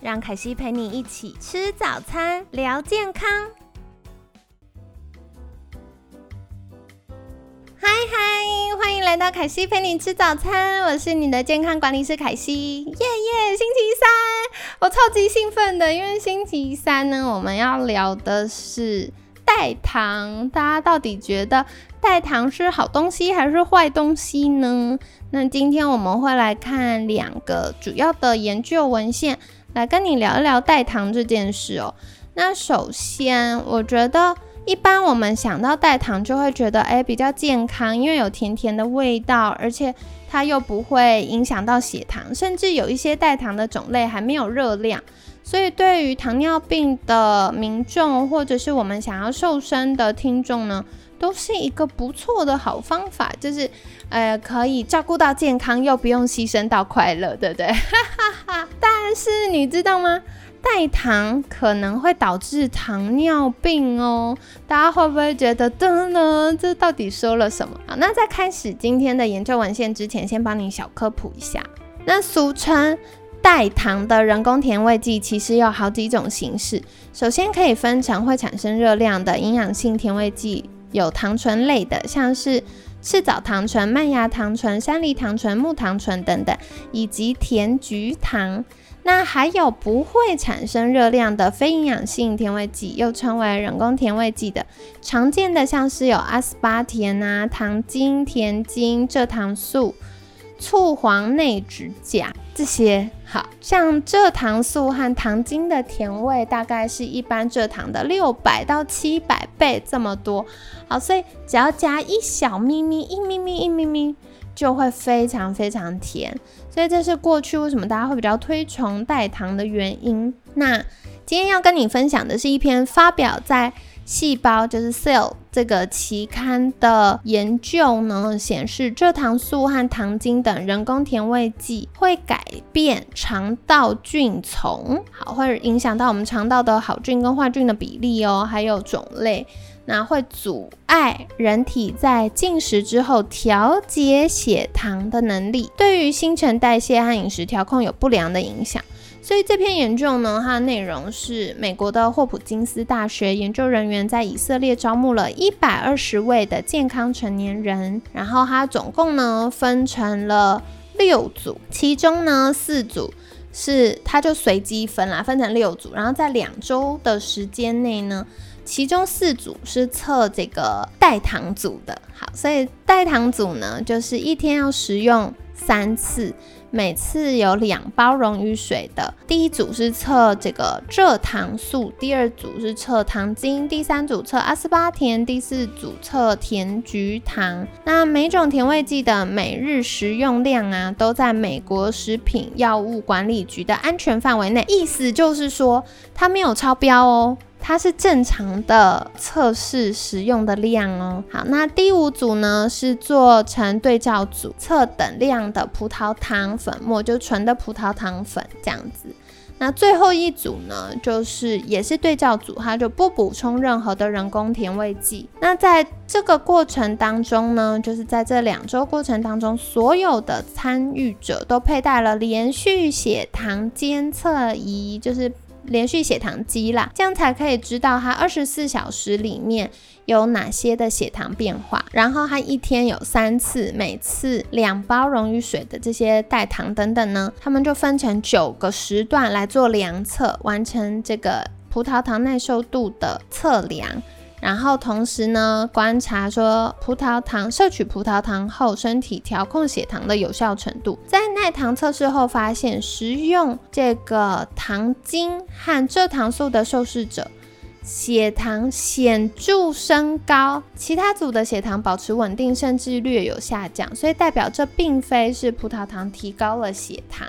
让凯西陪你一起吃早餐，聊健康。嗨嗨，欢迎来到凯西陪你吃早餐，我是你的健康管理师凯西。耶耶，星期三，我超级兴奋的，因为星期三呢，我们要聊的是代糖。大家到底觉得代糖是好东西还是坏东西呢？那今天我们会来看两个主要的研究文献。来跟你聊一聊代糖这件事哦。那首先，我觉得一般我们想到代糖，就会觉得哎比较健康，因为有甜甜的味道，而且它又不会影响到血糖，甚至有一些代糖的种类还没有热量。所以对于糖尿病的民众，或者是我们想要瘦身的听众呢，都是一个不错的好方法，就是呃可以照顾到健康，又不用牺牲到快乐，对不对？哈哈哈但是你知道吗？代糖可能会导致糖尿病哦。大家会不会觉得，噔噔，这到底说了什么？好，那在开始今天的研究文献之前，先帮你小科普一下。那俗称代糖的人工甜味剂，其实有好几种形式。首先可以分成会产生热量的营养性甜味剂，有糖醇类的，像是。赤藻糖醇、麦芽糖醇、山梨糖醇、木糖醇等等，以及甜菊糖。那还有不会产生热量的非营养性甜味剂，又称为人工甜味剂的，常见的像是有阿斯巴甜啊、糖精、甜精、蔗糖素。醋黄内酯钾这些，好像蔗糖素和糖精的甜味大概是一般蔗糖的六百到七百倍这么多。好，所以只要加一小咪咪、一咪咪、一咪咪，就会非常非常甜。所以这是过去为什么大家会比较推崇代糖的原因。那今天要跟你分享的是一篇发表在。细胞就是 Cell 这个期刊的研究呢，显示蔗糖素和糖精等人工甜味剂会改变肠道菌丛，好，会影响到我们肠道的好菌跟坏菌的比例哦，还有种类，那会阻碍人体在进食之后调节血糖的能力，对于新陈代谢和饮食调控有不良的影响。所以这篇研究呢，它的内容是美国的霍普金斯大学研究人员在以色列招募了一百二十位的健康成年人，然后它总共呢分成了六组，其中呢四组是它就随机分啦，分成六组，然后在两周的时间内呢，其中四组是测这个代糖组的，好，所以代糖组呢就是一天要食用三次。每次有两包溶于水的，第一组是测这个蔗糖素，第二组是测糖精，第三组测阿斯巴甜，第四组测甜菊糖。那每种甜味剂的每日食用量啊，都在美国食品药物管理局的安全范围内，意思就是说它没有超标哦。它是正常的测试使用的量哦。好，那第五组呢是做成对照组，测等量的葡萄糖粉末，就纯的葡萄糖粉这样子。那最后一组呢，就是也是对照组，它就不补充任何的人工甜味剂。那在这个过程当中呢，就是在这两周过程当中，所有的参与者都佩戴了连续血糖监测仪，就是。连续血糖机啦，这样才可以知道它二十四小时里面有哪些的血糖变化。然后它一天有三次，每次两包溶于水的这些代糖等等呢，它们就分成九个时段来做量测，完成这个葡萄糖耐受度的测量。然后同时呢，观察说葡萄糖摄取葡萄糖后，身体调控血糖的有效程度。在耐糖测试后发现，食用这个糖精和蔗糖素的受试者，血糖显著升高，其他组的血糖保持稳定，甚至略有下降。所以代表这并非是葡萄糖提高了血糖。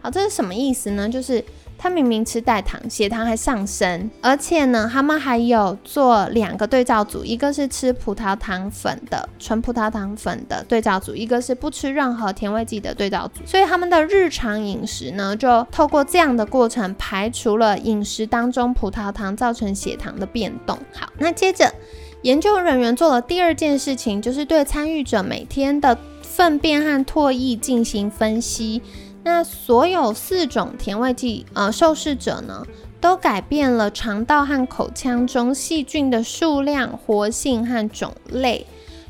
好，这是什么意思呢？就是他明明吃代糖，血糖还上升，而且呢，他们还有做两个对照组，一个是吃葡萄糖粉的纯葡萄糖粉的对照组，一个是不吃任何甜味剂的对照组。所以他们的日常饮食呢，就透过这样的过程排除了饮食当中葡萄糖造成血糖的变动。好，那接着。研究人员做了第二件事情，就是对参与者每天的粪便和唾液进行分析。那所有四种甜味剂，呃，受试者呢，都改变了肠道和口腔中细菌的数量、活性和种类，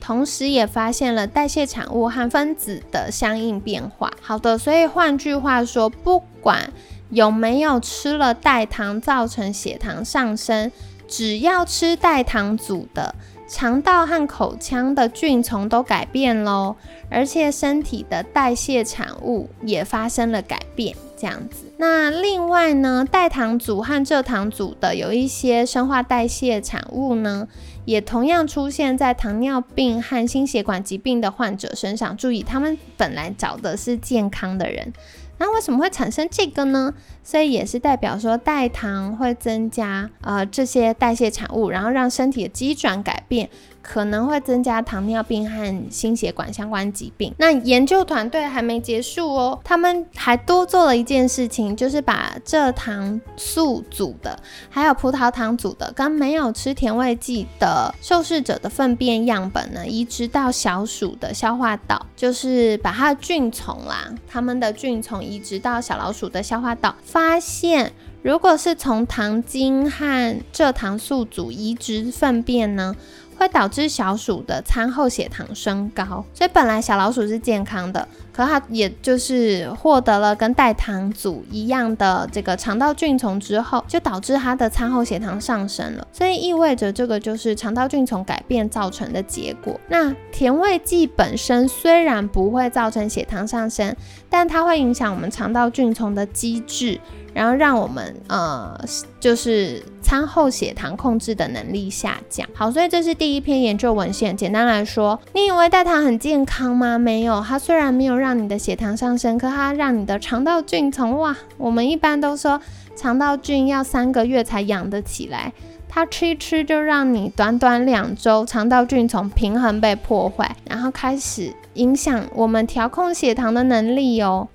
同时也发现了代谢产物和分子的相应变化。好的，所以换句话说，不管有没有吃了代糖造成血糖上升。只要吃代糖组的，肠道和口腔的菌丛都改变喽，而且身体的代谢产物也发生了改变，这样子。那另外呢，代糖组和蔗糖组的有一些生化代谢产物呢，也同样出现在糖尿病和心血管疾病的患者身上。注意，他们本来找的是健康的人。那为什么会产生这个呢？所以也是代表说代糖会增加呃这些代谢产物，然后让身体的机转改变。可能会增加糖尿病和心血管相关疾病。那研究团队还没结束哦，他们还多做了一件事情，就是把蔗糖素组的，还有葡萄糖组的，跟没有吃甜味剂的受试者的粪便样本呢，移植到小鼠的消化道，就是把它的菌丛啦，它们的菌丛移植到小老鼠的消化道，发现如果是从糖精和蔗糖素组移植粪便呢？会导致小鼠的餐后血糖升高，所以本来小老鼠是健康的，可他也就是获得了跟代糖组一样的这个肠道菌丛之后，就导致他的餐后血糖上升了。所以意味着这个就是肠道菌丛改变造成的结果。那甜味剂本身虽然不会造成血糖上升，但它会影响我们肠道菌丛的机制。然后让我们呃，就是餐后血糖控制的能力下降。好，所以这是第一篇研究文献。简单来说，你以为代糖很健康吗？没有，它虽然没有让让你的血糖上升，可它让你的肠道菌从哇，我们一般都说肠道菌要三个月才养得起来，它吃一吃就让你短短两周肠道菌从平衡被破坏，然后开始。影响我们调控血糖的能力哦。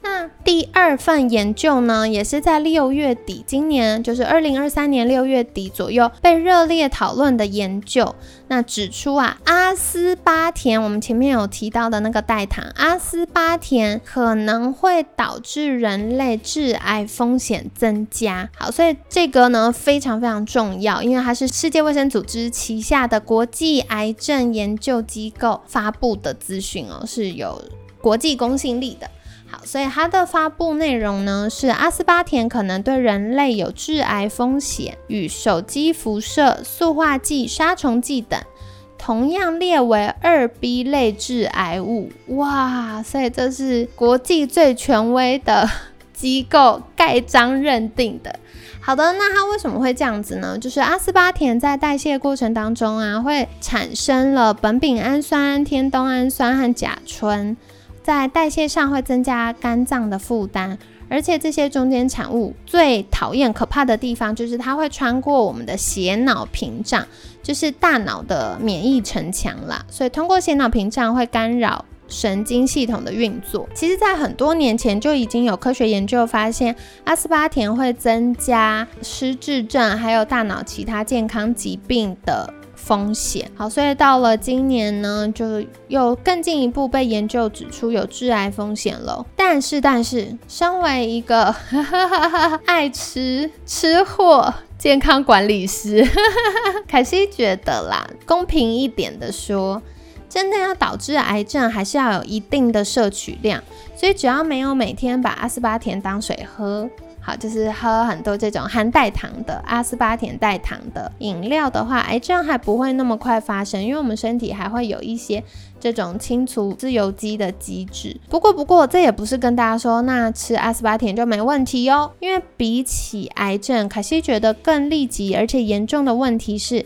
第二份研究呢，也是在六月底，今年就是二零二三年六月底左右被热烈讨论的研究。那指出啊，阿斯巴甜，我们前面有提到的那个代糖，阿斯巴甜可能会导致人类致癌风险增加。好，所以这个呢非常非常重要，因为它是世界卫生组织旗下的国际癌症研究机构发布的资讯哦。是有国际公信力的，好，所以它的发布内容呢是阿斯巴甜可能对人类有致癌风险，与手机辐射、塑化剂、杀虫剂等同样列为二 B 类致癌物。哇，所以这是国际最权威的机构盖章认定的。好的，那它为什么会这样子呢？就是阿斯巴甜在代谢过程当中啊，会产生了苯丙氨酸、天冬氨酸和甲醇，在代谢上会增加肝脏的负担，而且这些中间产物最讨厌、可怕的地方就是它会穿过我们的血脑屏障，就是大脑的免疫城墙啦，所以通过血脑屏障会干扰。神经系统的运作，其实，在很多年前就已经有科学研究发现，阿斯巴甜会增加失智症，还有大脑其他健康疾病的风险。好，所以到了今年呢，就又更进一步被研究指出有致癌风险了。但是，但是，身为一个 爱吃吃货健康管理师，凯西觉得啦，公平一点的说。真的要导致癌症，还是要有一定的摄取量。所以只要没有每天把阿斯巴甜当水喝，好，就是喝很多这种含代糖的阿斯巴甜代糖的饮料的话，癌症还不会那么快发生，因为我们身体还会有一些这种清除自由基的机制。不过，不过这也不是跟大家说，那吃阿斯巴甜就没问题哟。因为比起癌症，卡西觉得更立即而且严重的问题是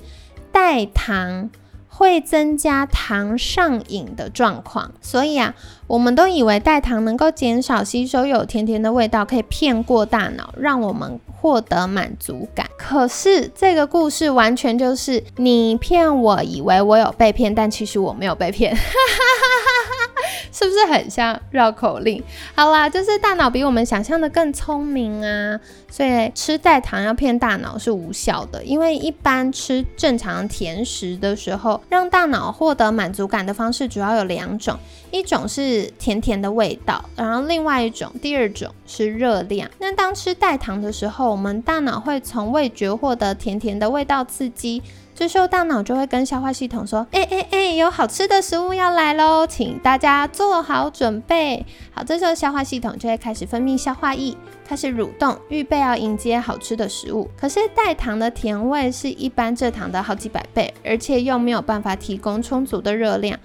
代糖。会增加糖上瘾的状况。所以啊，我们都以为代糖能够减少吸收有甜甜的味道，可以骗过大脑，让我们获得满足感。可是这个故事完全就是你骗我，以为我有被骗，但其实我没有被骗。哈哈哈哈哈 是不是很像绕口令？好啦，就是大脑比我们想象的更聪明啊，所以吃代糖要骗大脑是无效的。因为一般吃正常甜食的时候，让大脑获得满足感的方式主要有两种，一种是甜甜的味道，然后另外一种，第二种是热量。那当吃代糖的时候，我们大脑会从味觉获得甜甜的味道刺激。这时候大脑就会跟消化系统说：“哎哎哎，有好吃的食物要来喽，请大家做好准备。”好，这时候消化系统就会开始分泌消化液，开始蠕动，预备要迎接好吃的食物。可是代糖的甜味是一般蔗糖的好几百倍，而且又没有办法提供充足的热量，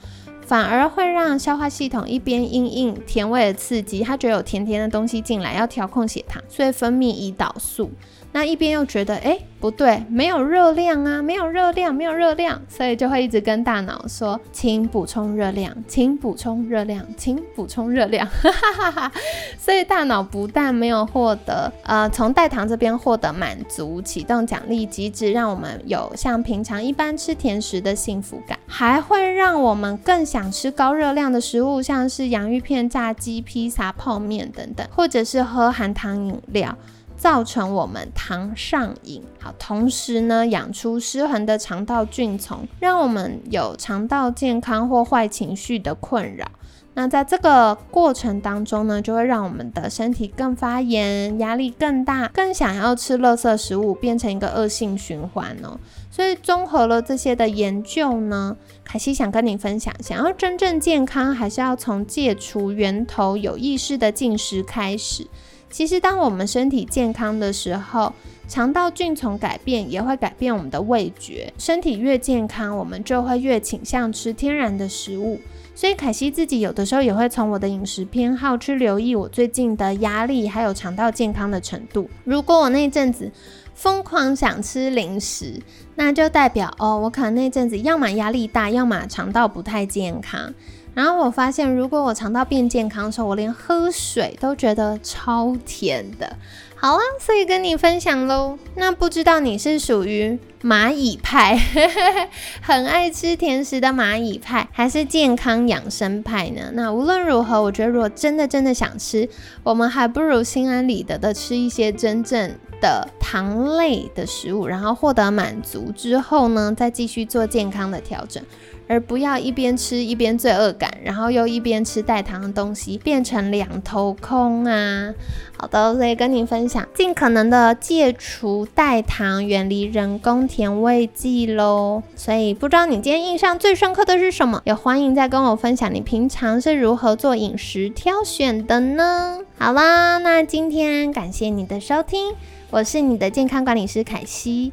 反而会让消化系统一边因应甜味的刺激，它觉得有甜甜的东西进来，要调控血糖，所以分泌胰岛素。那一边又觉得，哎，不对，没有热量啊，没有热量，没有热量，所以就会一直跟大脑说，请补充热量，请补充热量，请补充热量，所以大脑不但没有获得，呃，从代糖这边获得满足，启动奖励机制，让我们有像平常一般吃甜食的幸福感，还会让我们更想吃高热量的食物，像是洋芋片、炸鸡、披萨、泡面等等，或者是喝含糖饮料。造成我们糖上瘾，好，同时呢，养出失衡的肠道菌丛，让我们有肠道健康或坏情绪的困扰。那在这个过程当中呢，就会让我们的身体更发炎，压力更大，更想要吃垃圾食物，变成一个恶性循环哦。所以综合了这些的研究呢，凯西想跟你分享，想要真正健康，还是要从戒除源头、有意识的进食开始。其实，当我们身体健康的时候，肠道菌丛改变也会改变我们的味觉。身体越健康，我们就会越倾向吃天然的食物。所以，凯西自己有的时候也会从我的饮食偏好去留意我最近的压力还有肠道健康的程度。如果我那阵子疯狂想吃零食，那就代表哦，我可能那阵子要么压力大，要么肠道不太健康。然后我发现，如果我肠道变健康的时候，我连喝水都觉得超甜的。好啊，所以跟你分享喽。那不知道你是属于蚂蚁派，很爱吃甜食的蚂蚁派，还是健康养生派呢？那无论如何，我觉得如果真的真的想吃，我们还不如心安理得的吃一些真正的糖类的食物，然后获得满足之后呢，再继续做健康的调整。而不要一边吃一边罪恶感，然后又一边吃代糖的东西，变成两头空啊！好的，所以跟你分享，尽可能的戒除代糖，远离人工甜味剂喽。所以不知道你今天印象最深刻的是什么？也欢迎再跟我分享你平常是如何做饮食挑选的呢？好啦，那今天感谢你的收听，我是你的健康管理师凯西。